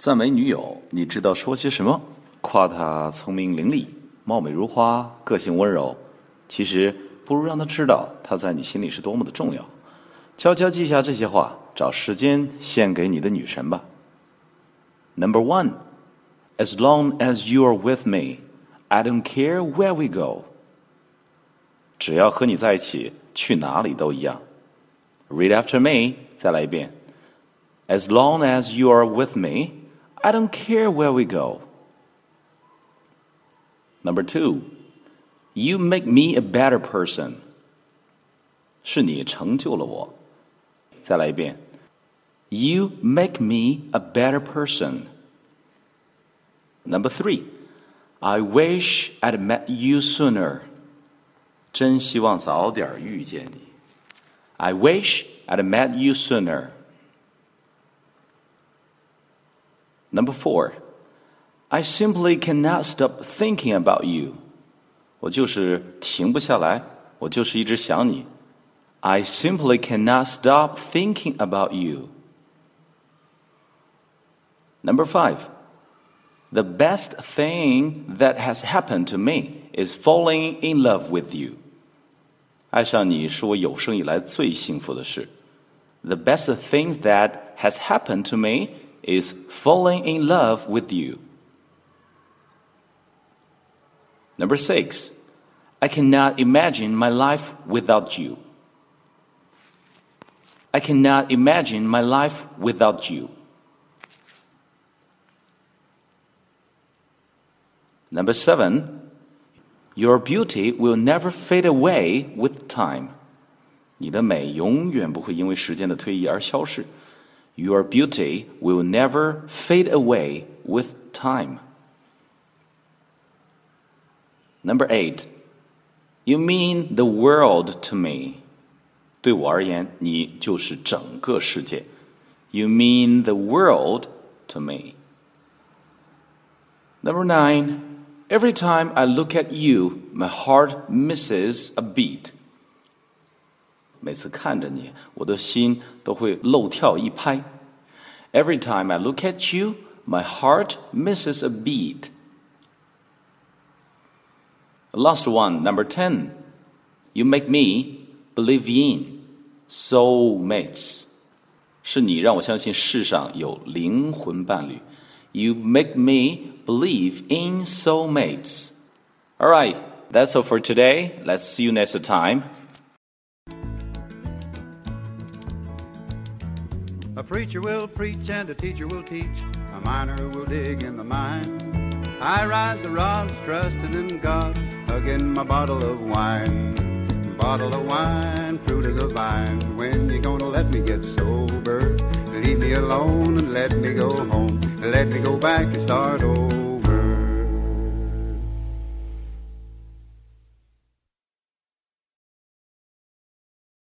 赞美女友，你知道说些什么？夸她聪明伶俐、貌美如花、个性温柔。其实不如让她知道她在你心里是多么的重要。悄悄记下这些话，找时间献给你的女神吧。Number one, as long as you are with me, I don't care where we go. 只要和你在一起，去哪里都一样。Read after me，再来一遍。As long as you are with me, I don't care where we go. Number two, you make me a better person. 是你成就了我。再来一遍。You make me a better person. Number three, I wish I'd met you sooner. 真希望早点遇见你。I wish I'd met you sooner. Number four, I simply cannot stop thinking about you. 我就是停不下来，我就是一直想你。I simply cannot stop thinking about you. Number five, the best thing that has happened to me is falling in love with you. 爱上你是我有生以来最幸福的事。The best thing that has happened to me is falling in love with you. Number six, I cannot imagine my life without you. I cannot imagine my life without you. Number seven, your beauty will never fade away with time. 你的美永远不会因为时间的推移而消逝。 your beauty will never fade away with time. Number eight, you mean the world to me. 对我而言，你就是整个世界。You mean the world to me. Number nine, every time I look at you, my heart misses a beat. 每次看着你，我的心都会漏跳一拍。Every time I look at you, my heart misses a beat. Last one, number 10. You make me believe in soulmates. 是你让我相信世上有灵魂伴侣。You make me believe in soulmates. All right, that's all for today. Let's see you next time. Preacher will preach and a teacher will teach. A miner will dig in the mine. I ride the rods, trusting in God, hugging my bottle of wine. Bottle of wine, fruit of the vine. When you gonna let me get sober? Leave me alone and let me go home. Let me go back and start over.